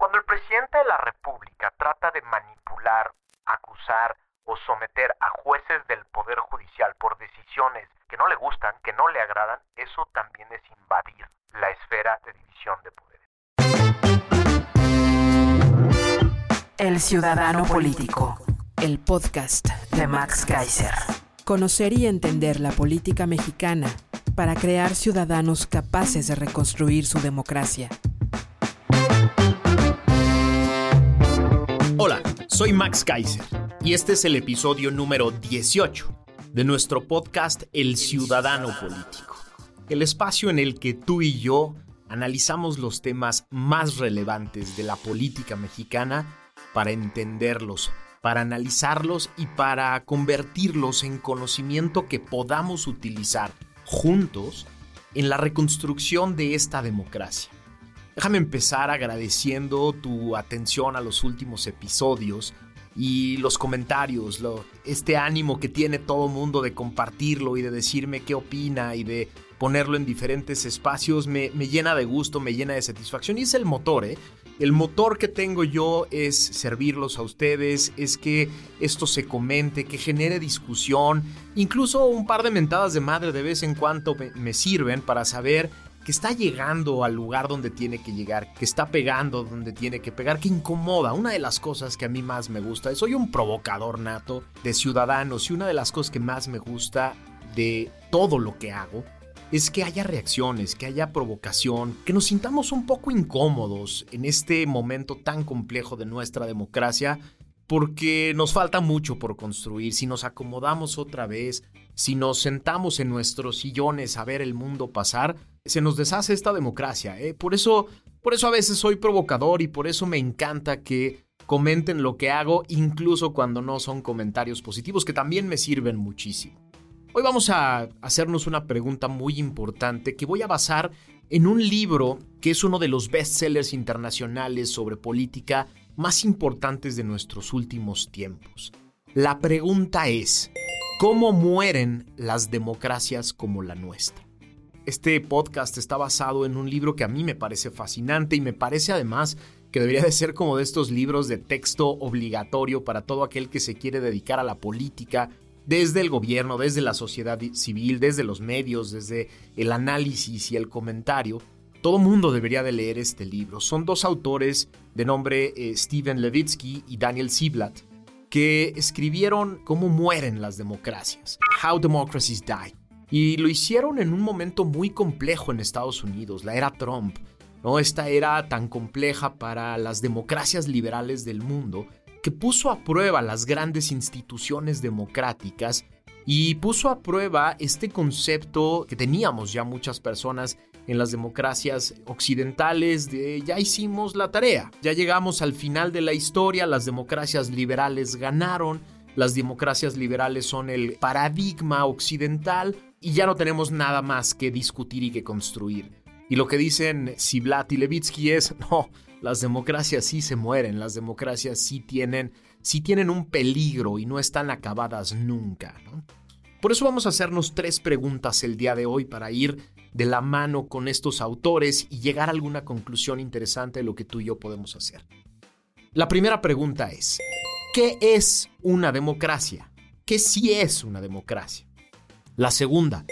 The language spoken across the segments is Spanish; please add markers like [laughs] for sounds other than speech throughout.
Cuando el presidente de la República trata de manipular, acusar o someter a jueces del Poder Judicial por decisiones que no le gustan, que no le agradan, eso también es invadir la esfera de división de poderes. El Ciudadano Político, el podcast de Max Kaiser. Conocer y entender la política mexicana para crear ciudadanos capaces de reconstruir su democracia. Soy Max Kaiser y este es el episodio número 18 de nuestro podcast El Ciudadano Político, el espacio en el que tú y yo analizamos los temas más relevantes de la política mexicana para entenderlos, para analizarlos y para convertirlos en conocimiento que podamos utilizar juntos en la reconstrucción de esta democracia. Déjame empezar agradeciendo tu atención a los últimos episodios y los comentarios, este ánimo que tiene todo mundo de compartirlo y de decirme qué opina y de ponerlo en diferentes espacios me, llena de gusto, me llena de satisfacción y es el motor, ¿eh? El motor que tengo yo es servirlos a ustedes, es que esto se comente, que genere discusión, incluso un par de mentadas de madre de vez en cuando me sirven para saber que está llegando al lugar donde tiene que llegar, que está pegando donde tiene que pegar, que incomoda. Una de las cosas que a mí más me gusta, soy un provocador nato de ciudadanos y una de las cosas que más me gusta de todo lo que hago es que haya reacciones, que haya provocación, que nos sintamos un poco incómodos en este momento tan complejo de nuestra democracia, porque nos falta mucho por construir. Si nos acomodamos otra vez, si nos sentamos en nuestros sillones a ver el mundo pasar, se nos deshace esta democracia. ¿eh? Por, eso, por eso a veces soy provocador y por eso me encanta que comenten lo que hago, incluso cuando no son comentarios positivos, que también me sirven muchísimo. Hoy vamos a hacernos una pregunta muy importante que voy a basar en un libro que es uno de los bestsellers internacionales sobre política más importantes de nuestros últimos tiempos. La pregunta es, ¿cómo mueren las democracias como la nuestra? Este podcast está basado en un libro que a mí me parece fascinante y me parece además que debería de ser como de estos libros de texto obligatorio para todo aquel que se quiere dedicar a la política, desde el gobierno, desde la sociedad civil, desde los medios, desde el análisis y el comentario. Todo mundo debería de leer este libro. Son dos autores de nombre eh, Steven Levitsky y Daniel Ziblatt que escribieron cómo mueren las democracias, How Democracies Die. Y lo hicieron en un momento muy complejo en Estados Unidos, la era Trump. ¿no? Esta era tan compleja para las democracias liberales del mundo que puso a prueba las grandes instituciones democráticas y puso a prueba este concepto que teníamos ya muchas personas en las democracias occidentales de ya hicimos la tarea, ya llegamos al final de la historia, las democracias liberales ganaron, las democracias liberales son el paradigma occidental y ya no tenemos nada más que discutir y que construir. Y lo que dicen Siblat y Levitsky es, [laughs] no, las democracias sí se mueren, las democracias sí tienen, sí tienen un peligro y no están acabadas nunca. Por eso vamos a hacernos tres preguntas el día de hoy para ir de la mano con estos autores y llegar a alguna conclusión interesante de lo que tú y yo podemos hacer. La primera pregunta es, ¿qué es una democracia? ¿Qué sí es una democracia? La segunda,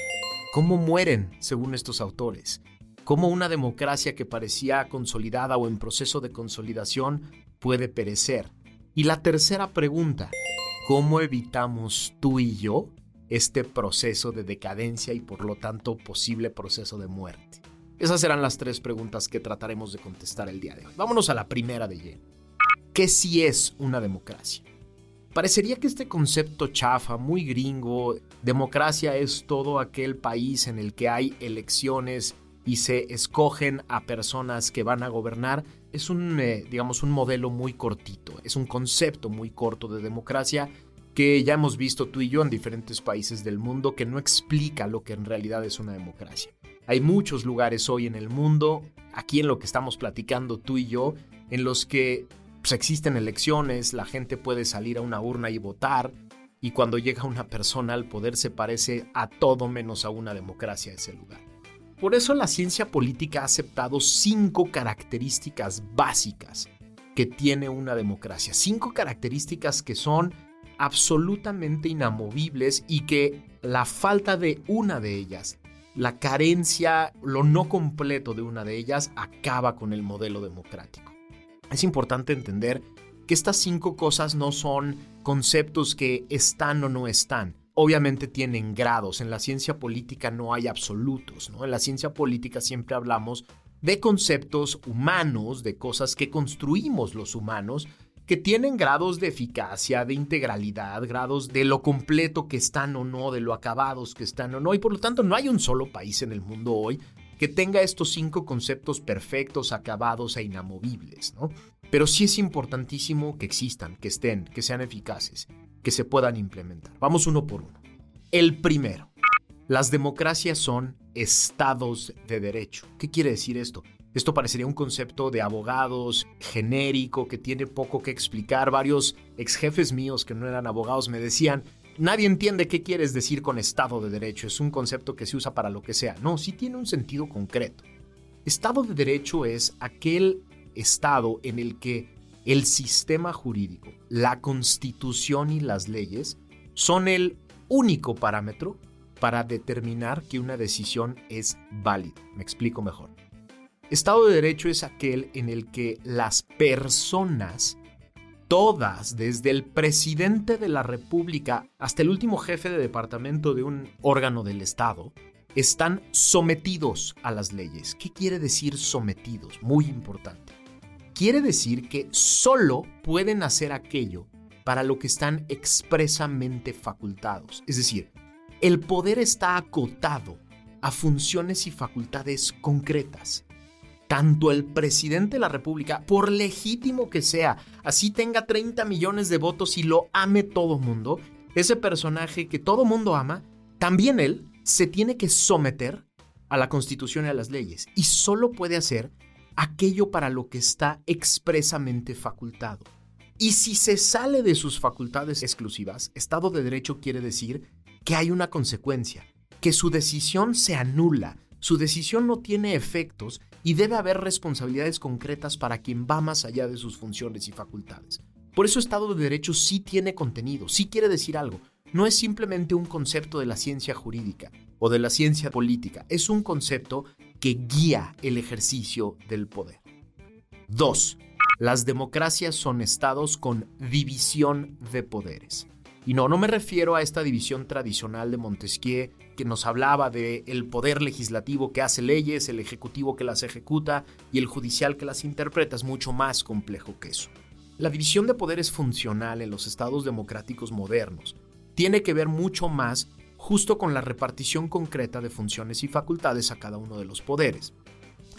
¿cómo mueren según estos autores? ¿Cómo una democracia que parecía consolidada o en proceso de consolidación puede perecer? Y la tercera pregunta, ¿cómo evitamos tú y yo este proceso de decadencia y por lo tanto posible proceso de muerte? Esas serán las tres preguntas que trataremos de contestar el día de hoy. Vámonos a la primera de lleno. ¿Qué sí es una democracia? Parecería que este concepto chafa, muy gringo, democracia es todo aquel país en el que hay elecciones y se escogen a personas que van a gobernar, es un, eh, digamos, un modelo muy cortito, es un concepto muy corto de democracia que ya hemos visto tú y yo en diferentes países del mundo que no explica lo que en realidad es una democracia. Hay muchos lugares hoy en el mundo, aquí en lo que estamos platicando tú y yo, en los que pues, existen elecciones, la gente puede salir a una urna y votar, y cuando llega una persona al poder se parece a todo menos a una democracia ese lugar. Por eso la ciencia política ha aceptado cinco características básicas que tiene una democracia. Cinco características que son absolutamente inamovibles y que la falta de una de ellas, la carencia, lo no completo de una de ellas, acaba con el modelo democrático. Es importante entender que estas cinco cosas no son conceptos que están o no están. Obviamente tienen grados. En la ciencia política no hay absolutos. En la ciencia política siempre hablamos de conceptos humanos, de cosas que construimos los humanos, que tienen grados de eficacia, de integralidad, grados de lo completo que están o no, de lo acabados que están o no, y por lo tanto no hay un solo país en el mundo hoy que tenga estos cinco conceptos perfectos, acabados e inamovibles, ¿no? Pero sí es importantísimo que existan, que estén, que sean eficaces, que se puedan implementar. Vamos uno por uno. El primero, las democracias son estados de derecho. ¿Qué quiere decir esto? Esto parecería un concepto de abogados genérico que tiene poco que explicar. Varios ex jefes míos que no eran abogados me decían, nadie entiende qué quieres decir con Estado de Derecho. Es un concepto que se usa para lo que sea. No, sí tiene un sentido concreto. Estado de Derecho es aquel Estado en el que el sistema jurídico, la constitución y las leyes son el único parámetro para determinar que una decisión es válida. Me explico mejor. Estado de Derecho es aquel en el que las personas, todas, desde el presidente de la República hasta el último jefe de departamento de un órgano del Estado, están sometidos a las leyes. ¿Qué quiere decir sometidos? Muy importante. Quiere decir que solo pueden hacer aquello para lo que están expresamente facultados. Es decir, el poder está acotado a funciones y facultades concretas tanto el presidente de la República, por legítimo que sea, así tenga 30 millones de votos y lo ame todo mundo, ese personaje que todo mundo ama, también él se tiene que someter a la Constitución y a las leyes y solo puede hacer aquello para lo que está expresamente facultado. Y si se sale de sus facultades exclusivas, Estado de Derecho quiere decir que hay una consecuencia, que su decisión se anula, su decisión no tiene efectos y debe haber responsabilidades concretas para quien va más allá de sus funciones y facultades. Por eso Estado de Derecho sí tiene contenido, sí quiere decir algo. No es simplemente un concepto de la ciencia jurídica o de la ciencia política, es un concepto que guía el ejercicio del poder. 2. Las democracias son estados con división de poderes. Y no, no me refiero a esta división tradicional de Montesquieu que nos hablaba de el poder legislativo que hace leyes, el ejecutivo que las ejecuta y el judicial que las interpreta. Es mucho más complejo que eso. La división de poderes funcional en los estados democráticos modernos tiene que ver mucho más justo con la repartición concreta de funciones y facultades a cada uno de los poderes.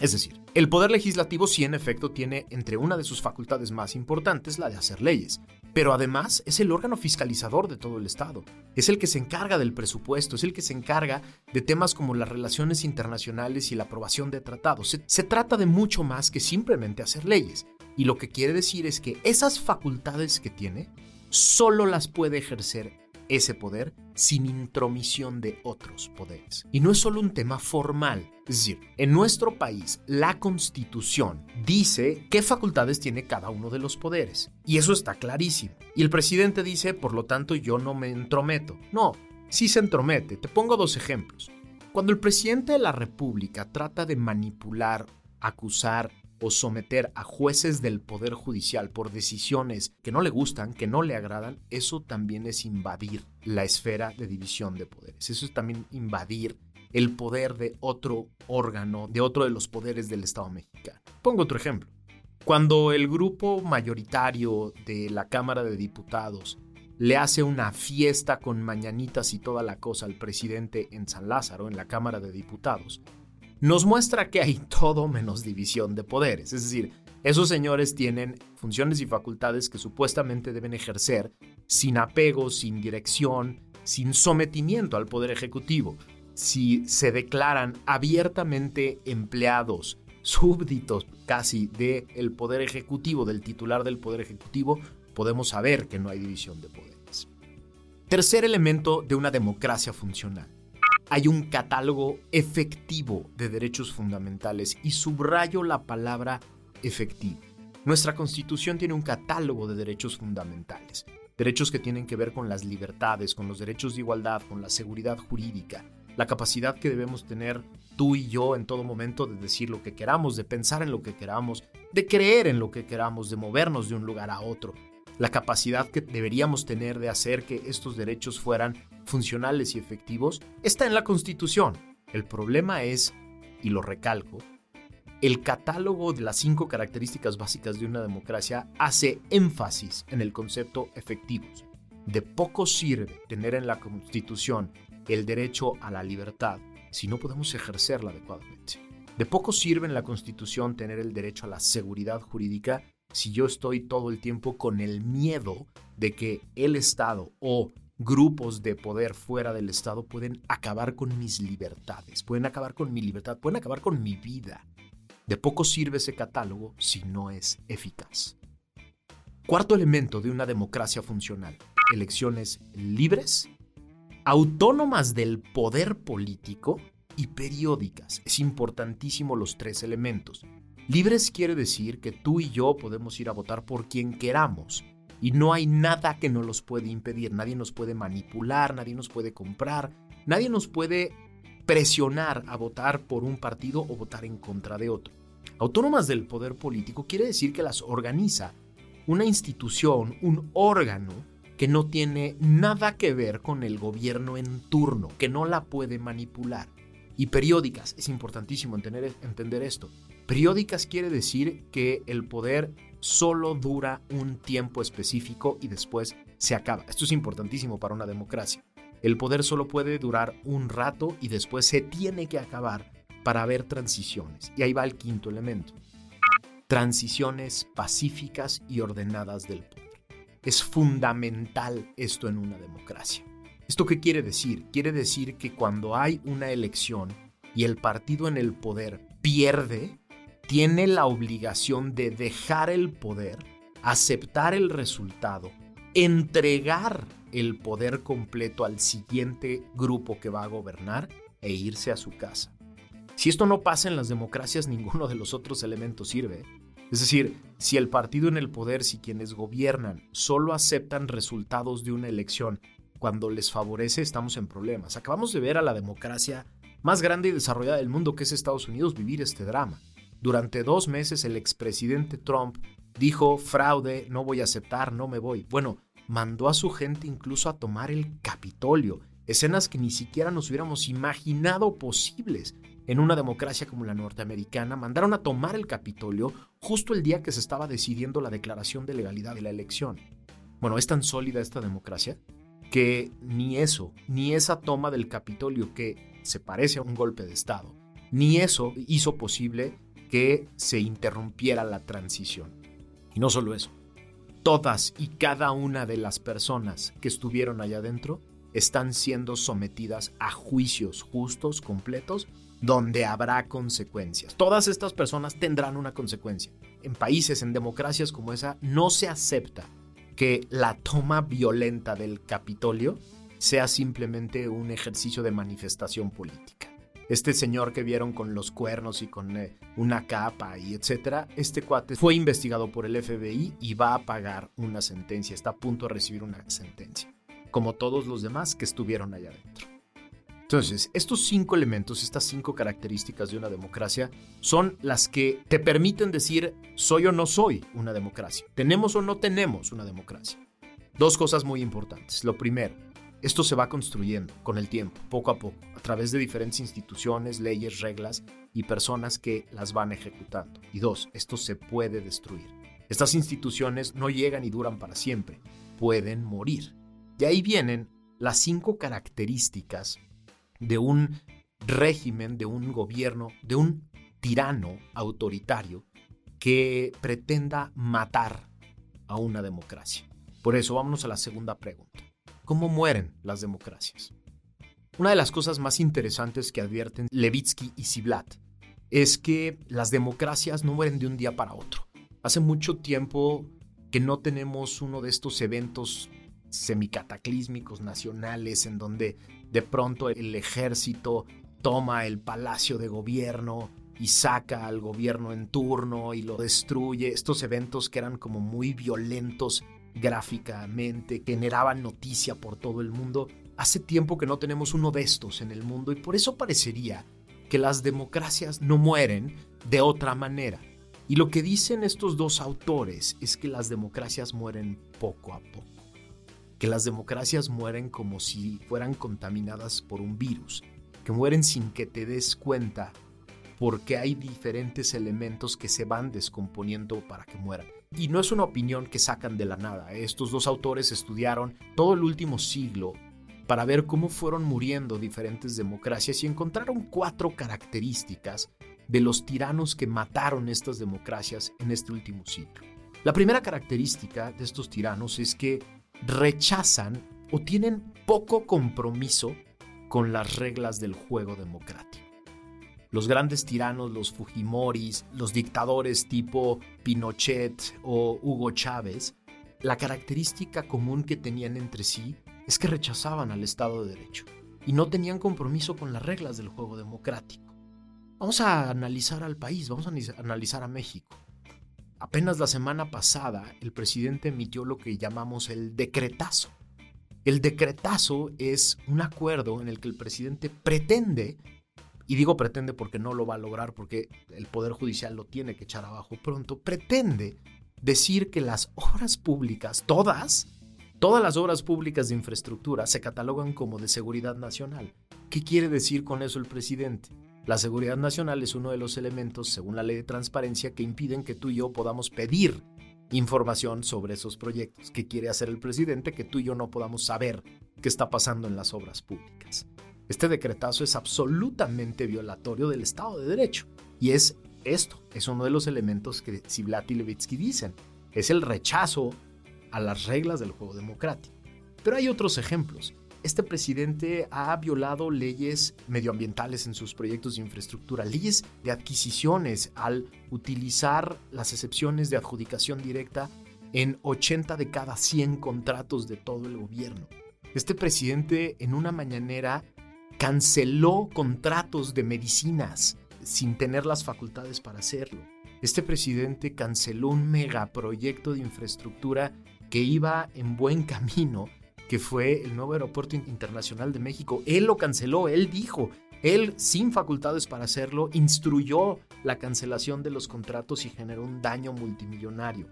Es decir, el poder legislativo sí en efecto tiene entre una de sus facultades más importantes la de hacer leyes, pero además es el órgano fiscalizador de todo el Estado. Es el que se encarga del presupuesto, es el que se encarga de temas como las relaciones internacionales y la aprobación de tratados. Se, trata de mucho más que simplemente hacer leyes. Y lo que quiere decir es que esas facultades que tiene solo las puede ejercer ese poder sin intromisión de otros poderes. Y no es solo un tema formal, es decir, en nuestro país la constitución dice qué facultades tiene cada uno de los poderes. Y eso está clarísimo. Y el presidente dice, por lo tanto, yo no me entrometo. No, sí se entromete. Te pongo dos ejemplos. Cuando el presidente de la República trata de manipular, acusar o someter a jueces del Poder Judicial por decisiones que no le gustan, que no le agradan, eso también es invadir la esfera de división de poderes. Eso es también invadir el poder de otro órgano, de otro de los poderes del Estado mexicano. Pongo otro ejemplo. Cuando el grupo mayoritario de la Cámara de Diputados le hace una fiesta con mañanitas y toda la cosa al presidente en San Lázaro, en la Cámara de Diputados, nos muestra que hay todo menos división de poderes. Es decir, esos señores tienen funciones y facultades que supuestamente deben ejercer sin apego, sin dirección, sin sometimiento al poder ejecutivo. Si se declaran abiertamente empleados, súbditos casi del poder ejecutivo, del titular del poder ejecutivo, podemos saber que no hay división de poderes. Tercer elemento de una democracia funcional. Hay un catálogo efectivo de derechos fundamentales y subrayo la palabra efectivo. Nuestra constitución tiene un catálogo de derechos fundamentales, derechos que tienen que ver con las libertades, con los derechos de igualdad, con la seguridad jurídica, la capacidad que debemos tener tú y yo en todo momento de decir lo que queramos, de pensar en lo que queramos, de creer en lo que queramos, de movernos de un lugar a otro, la capacidad que deberíamos tener de hacer que estos derechos fueran funcionales y efectivos, está en la Constitución. El problema es, y lo recalco, el catálogo de las cinco características básicas de una democracia hace énfasis en el concepto efectivos. De poco sirve tener en la Constitución el derecho a la libertad si no podemos ejercerla adecuadamente. De poco sirve en la Constitución tener el derecho a la seguridad jurídica si yo estoy todo el tiempo con el miedo de que el Estado o grupos de poder fuera del Estado pueden acabar con mis libertades, pueden acabar con mi libertad, pueden acabar con mi vida. De poco sirve ese catálogo si no es eficaz. Cuarto elemento de una democracia funcional. Elecciones libres, autónomas del poder político y periódicas. Es importantísimo los tres elementos. Libres quiere decir que tú y yo podemos ir a votar por quien queramos. Y no hay nada que nos los puede impedir. Nadie nos puede manipular, nadie nos puede comprar, nadie nos puede presionar a votar por un partido o votar en contra de otro. Autónomas del poder político quiere decir que las organiza una institución, un órgano que no tiene nada que ver con el gobierno en turno, que no la puede manipular. Y periódicas, es importantísimo entender, entender esto. Periódicas quiere decir que el poder solo dura un tiempo específico y después se acaba. Esto es importantísimo para una democracia. El poder solo puede durar un rato y después se tiene que acabar para ver transiciones. Y ahí va el quinto elemento. Transiciones pacíficas y ordenadas del poder. Es fundamental esto en una democracia. ¿Esto qué quiere decir? Quiere decir que cuando hay una elección y el partido en el poder pierde, tiene la obligación de dejar el poder, aceptar el resultado, entregar el poder completo al siguiente grupo que va a gobernar e irse a su casa. Si esto no pasa en las democracias, [laughs] ninguno de los otros elementos sirve. Es decir, si el partido en el poder, si quienes gobiernan solo aceptan resultados de una elección cuando les favorece, estamos en problemas. Acabamos de ver a la democracia más grande y desarrollada del mundo que es Estados Unidos vivir este drama. Durante dos meses el expresidente Trump dijo fraude, no voy a aceptar, no me voy. Bueno, mandó a su gente incluso a tomar el Capitolio, escenas que ni siquiera nos hubiéramos imaginado posibles en una democracia como la norteamericana, mandaron a tomar el Capitolio justo el día que se estaba decidiendo la declaración de legalidad de la elección. Bueno, es tan sólida esta democracia que ni eso, ni esa toma del Capitolio que se parece a un golpe de Estado, ni eso hizo posible que se interrumpiera la transición. Y no solo eso, todas y cada una de las personas que estuvieron allá adentro están siendo sometidas a juicios justos, completos, donde habrá consecuencias. Todas estas personas tendrán una consecuencia. En países, en democracias como esa, no se acepta que la toma violenta del Capitolio sea simplemente un ejercicio de manifestación política. Este señor que vieron con los cuernos y con eh, una capa y etcétera, este cuate fue investigado por el FBI y va a pagar una sentencia, está a punto de recibir una sentencia, como todos los demás que estuvieron allá adentro. Entonces, estos cinco elementos, estas cinco características de una democracia son las que te permiten decir soy o no soy una democracia, tenemos o no tenemos una democracia. Dos cosas muy importantes. Lo primero, esto se va construyendo con el tiempo, poco a poco, a través de diferentes instituciones, leyes, reglas y personas que las van ejecutando. Y dos, esto se puede destruir. Estas instituciones no llegan y duran para siempre, pueden morir. De ahí vienen las cinco características de un régimen, de un gobierno, de un tirano autoritario que pretenda matar a una democracia. Por eso vámonos a la segunda pregunta. ¿Cómo mueren las democracias? Una de las cosas más interesantes que advierten Levitsky y Ziblatt es que las democracias no mueren de un día para otro. Hace mucho tiempo que no tenemos uno de estos eventos semicataclísmicos nacionales en donde de pronto el ejército toma el palacio de gobierno y saca al gobierno en turno y lo destruye. Estos eventos que eran como muy violentos gráficamente, generaban noticia por todo el mundo. Hace tiempo que no tenemos uno de estos en el mundo y por eso parecería que las democracias no mueren de otra manera. Y lo que dicen estos dos autores es que las democracias mueren poco a poco. Que las democracias mueren como si fueran contaminadas por un virus. Que mueren sin que te des cuenta porque hay diferentes elementos que se van descomponiendo para que mueran. Y no es una opinión que sacan de la nada. ¿eh? Estos dos autores estudiaron todo el último siglo para ver cómo fueron muriendo diferentes democracias y encontraron cuatro características de los tiranos que mataron estas democracias en este último siglo. La primera característica de estos tiranos es que rechazan o tienen poco compromiso con las reglas del juego democrático. Los grandes tiranos, los Fujimoris, los dictadores tipo Pinochet o Hugo Chávez, la característica común que tenían entre sí es que rechazaban al Estado de Derecho y no tenían compromiso con las reglas del juego democrático. Vamos a analizar al país, vamos a analizar a México. Apenas la semana pasada el presidente emitió lo que llamamos el decretazo. El decretazo es un acuerdo en el que el presidente pretende, y digo pretende porque no lo va a lograr porque el Poder Judicial lo tiene que echar abajo pronto, pretende decir que las obras públicas, todas, Todas las obras públicas de infraestructura se catalogan como de seguridad nacional. ¿Qué quiere decir con eso el presidente? La seguridad nacional es uno de los elementos, según la ley de transparencia, que impiden que tú y yo podamos pedir información sobre esos proyectos. ¿Qué quiere hacer el presidente? Que tú y yo no podamos saber qué está pasando en las obras públicas. Este decretazo es absolutamente violatorio del Estado de Derecho. Y es esto, es uno de los elementos que Ziblatt y Levitsky dicen. Es el rechazo a las reglas del juego democrático. Pero hay otros ejemplos. Este presidente ha violado leyes medioambientales en sus proyectos de infraestructura, leyes de adquisiciones al utilizar las excepciones de adjudicación directa en 80 de cada 100 contratos de todo el gobierno. Este presidente en una mañanera canceló contratos de medicinas sin tener las facultades para hacerlo. Este presidente canceló un megaproyecto de infraestructura que iba en buen camino, que fue el nuevo aeropuerto internacional de México. Él lo canceló, él dijo, él sin facultades para hacerlo, instruyó la cancelación de los contratos y generó un daño multimillonario.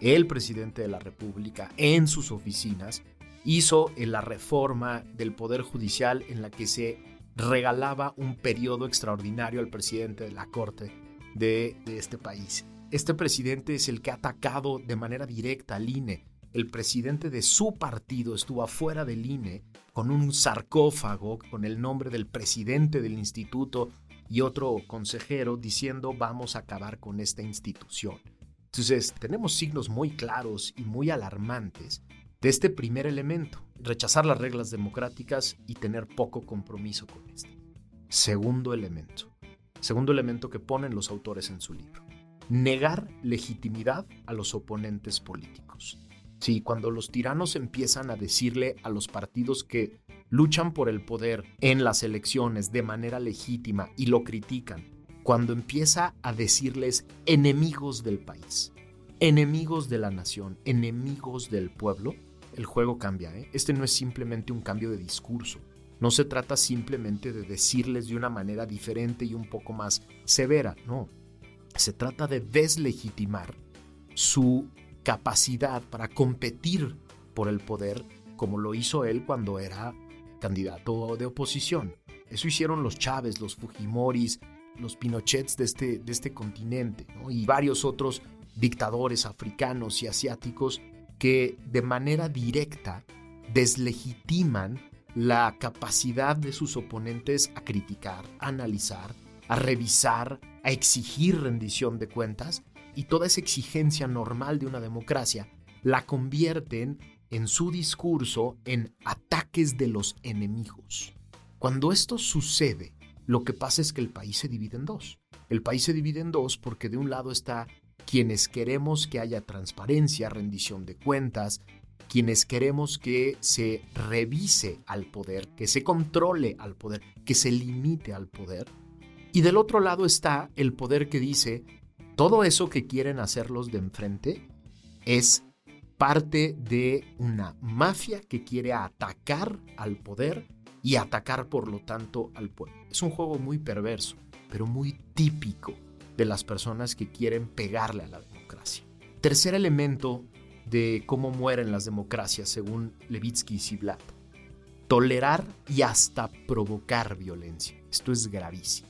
El presidente de la República, en sus oficinas, hizo la reforma del Poder Judicial en la que se regalaba un periodo extraordinario al presidente de la Corte de, de este país. Este presidente es el que ha atacado de manera directa al INE, el presidente de su partido estuvo afuera del INE con un sarcófago con el nombre del presidente del instituto y otro consejero diciendo vamos a acabar con esta institución. Entonces, tenemos signos muy claros y muy alarmantes de este primer elemento, rechazar las reglas democráticas y tener poco compromiso con esto. Segundo elemento, segundo elemento que ponen los autores en su libro, negar legitimidad a los oponentes políticos. Sí, cuando los tiranos empiezan a decirle a los partidos que luchan por el poder en las elecciones de manera legítima y lo critican, cuando empieza a decirles enemigos del país, enemigos de la nación, enemigos del pueblo, el juego cambia. ¿eh? Este no es simplemente un cambio de discurso. No se trata simplemente de decirles de una manera diferente y un poco más severa, no. Se trata de deslegitimar su capacidad para competir por el poder como lo hizo él cuando era candidato de oposición. Eso hicieron los Chávez, los Fujimoris, los Pinochets de este, de este continente y varios otros dictadores africanos y asiáticos que de manera directa deslegitiman la capacidad de sus oponentes a criticar, a analizar, a revisar, a exigir rendición de cuentas y toda esa exigencia normal de una democracia la convierten en su discurso en ataques de los enemigos. Cuando esto sucede, lo que pasa es que el país se divide en dos. El país se divide en dos porque de un lado está quienes queremos que haya transparencia, rendición de cuentas, quienes queremos que se revise al poder, que se controle al poder, que se limite al poder. Y del otro lado está el poder que dice, todo eso que quieren hacer los de enfrente es parte de una mafia que quiere atacar al poder y atacar por lo tanto al pueblo. Es un juego muy perverso, pero muy típico de las personas que quieren pegarle a la democracia. Tercer elemento de cómo mueren las democracias según Levitsky y Ziblatt. Tolerar y hasta provocar violencia. Esto es gravísimo.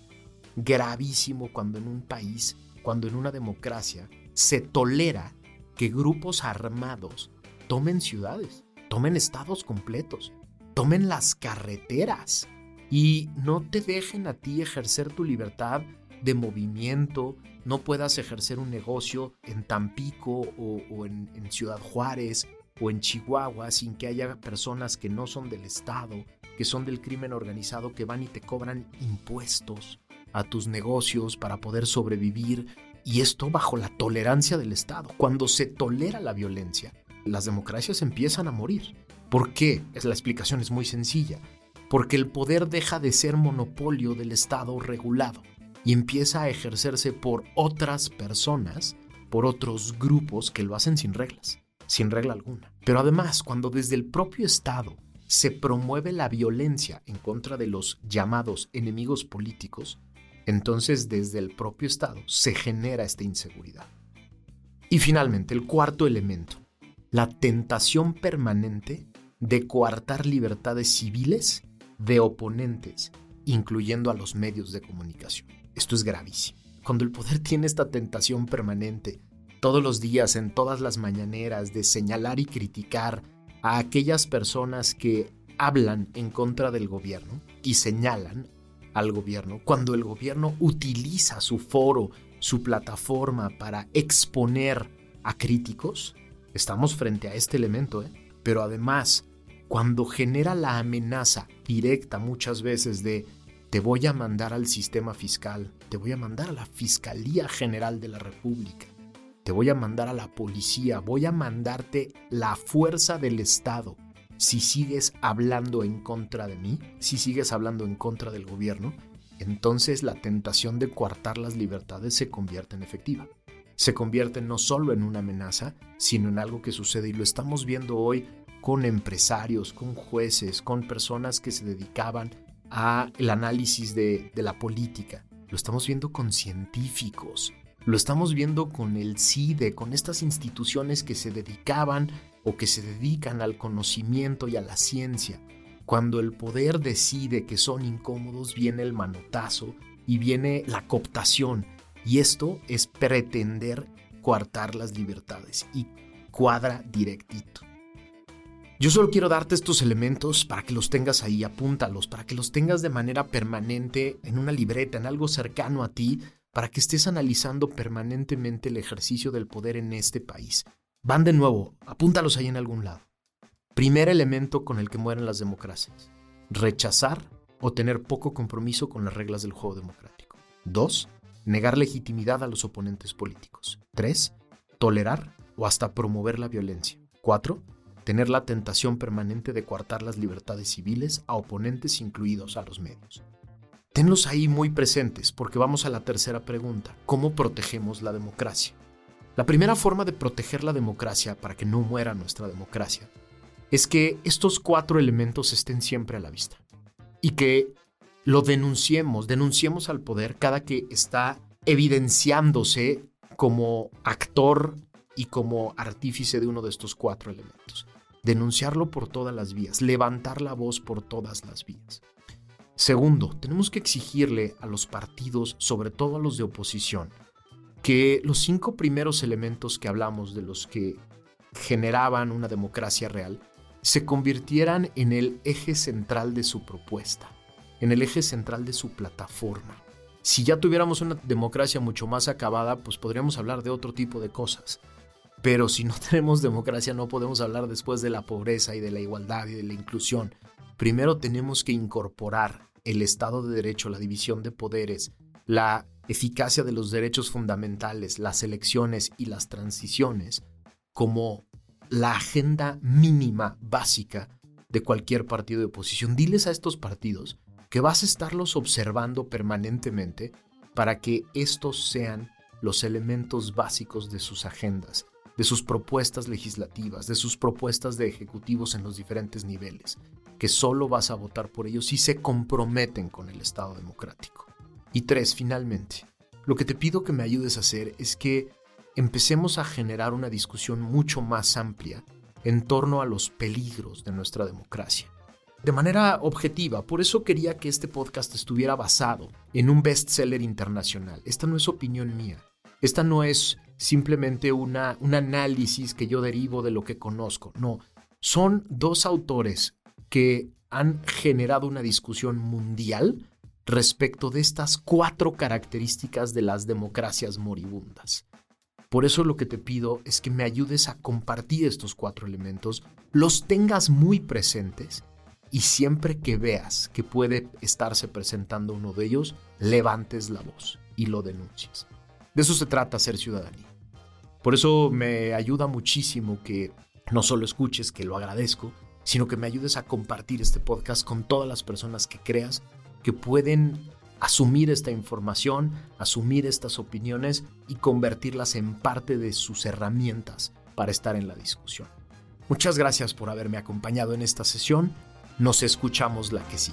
Gravísimo cuando en un país, cuando en una democracia, se tolera que grupos armados tomen ciudades, tomen estados completos, tomen las carreteras y no te dejen a ti ejercer tu libertad de movimiento, no puedas ejercer un negocio en Tampico o, en, en Ciudad Juárez o en Chihuahua sin que haya personas que no son del Estado, que son del crimen organizado, que van y te cobran impuestos a tus negocios para poder sobrevivir y esto bajo la tolerancia del Estado. Cuando se tolera la violencia, las democracias empiezan a morir. ¿Por qué? La explicación es muy sencilla. Porque el poder deja de ser monopolio del Estado regulado y empieza a ejercerse por otras personas, por otros grupos que lo hacen sin reglas, sin regla alguna. Pero además, cuando desde el propio Estado se promueve la violencia en contra de los llamados enemigos políticos, entonces desde el propio Estado se genera esta inseguridad. Y finalmente, el cuarto elemento, la tentación permanente de coartar libertades civiles de oponentes, incluyendo a los medios de comunicación. Esto es gravísimo. Cuando el poder tiene esta tentación permanente, todos los días, en todas las mañaneras, de señalar y criticar a aquellas personas que hablan en contra del gobierno y señalan al gobierno, cuando el gobierno utiliza su foro, su plataforma para exponer a críticos, estamos frente a este elemento, ¿eh? pero además, cuando genera la amenaza directa muchas veces de te voy a mandar al sistema fiscal, te voy a mandar a la Fiscalía General de la República, te voy a mandar a la policía, voy a mandarte la fuerza del Estado. Si sigues hablando en contra de mí, si sigues hablando en contra del gobierno, entonces la tentación de coartar las libertades se convierte en efectiva. Se convierte no solo en una amenaza, sino en algo que sucede y lo estamos viendo hoy con empresarios, con jueces, con personas que se dedicaban a el análisis de, de la política. Lo estamos viendo con científicos, lo estamos viendo con el CIDE, con estas instituciones que se dedicaban o que se dedican al conocimiento y a la ciencia. Cuando el poder decide que son incómodos, viene el manotazo y viene la cooptación. Y esto es pretender coartar las libertades y cuadra directito. Yo solo quiero darte estos elementos para que los tengas ahí, apúntalos, para que los tengas de manera permanente en una libreta, en algo cercano a ti, para que estés analizando permanentemente el ejercicio del poder en este país. Van de nuevo, apúntalos ahí en algún lado. Primer elemento con el que mueren las democracias. Rechazar o tener poco compromiso con las reglas del juego democrático. Dos, negar legitimidad a los oponentes políticos. Tres, tolerar o hasta promover la violencia. Cuatro, tener la tentación permanente de coartar las libertades civiles a oponentes incluidos a los medios. Tenlos ahí muy presentes porque vamos a la tercera pregunta. ¿Cómo protegemos la democracia? La primera forma de proteger la democracia para que no muera nuestra democracia es que estos cuatro elementos estén siempre a la vista y que lo denunciemos, denunciemos al poder cada que está evidenciándose como actor y como artífice de uno de estos cuatro elementos denunciarlo por todas las vías, levantar la voz por todas las vías. Segundo, tenemos que exigirle a los partidos, sobre todo a los de oposición, que los cinco primeros elementos que hablamos de los que generaban una democracia real, se convirtieran en el eje central de su propuesta, en el eje central de su plataforma. Si ya tuviéramos una democracia mucho más acabada, pues podríamos hablar de otro tipo de cosas. Pero si no [laughs] tenemos democracia no podemos hablar después de la pobreza y de la igualdad y de la inclusión. Primero tenemos que incorporar el Estado de Derecho, la división de poderes, la eficacia de los derechos fundamentales, las elecciones y las transiciones como la agenda mínima básica de cualquier partido de oposición. Diles a estos partidos que vas a estarlos observando permanentemente para que estos sean los elementos básicos de sus agendas, de sus propuestas legislativas, de sus propuestas de ejecutivos en los diferentes niveles, que solo vas a votar por ellos si se comprometen con el Estado democrático. Y tres, finalmente, lo que te pido que me ayudes a hacer es que empecemos a generar una discusión mucho más amplia en torno a los peligros de nuestra democracia. De manera objetiva, por eso quería que este podcast estuviera basado en un bestseller internacional. Esta no es opinión mía. Esta no es simplemente una, un análisis que yo derivo de lo que conozco. No, son dos autores que han generado una discusión mundial respecto de estas cuatro características de las democracias moribundas. Por eso lo que te pido es que me ayudes a compartir estos cuatro elementos, los tengas muy presentes y siempre que veas que puede estarse presentando uno de ellos, levantes la voz y lo denuncies. De eso se trata ser ciudadanía. Por eso me ayuda muchísimo que no solo escuches, que lo agradezco, sino que me ayudes a compartir este podcast con todas las personas que creas que pueden asumir esta información, asumir estas opiniones y convertirlas en parte de sus herramientas para estar en la discusión. Muchas gracias por haberme acompañado en esta sesión. Nos escuchamos la que sí.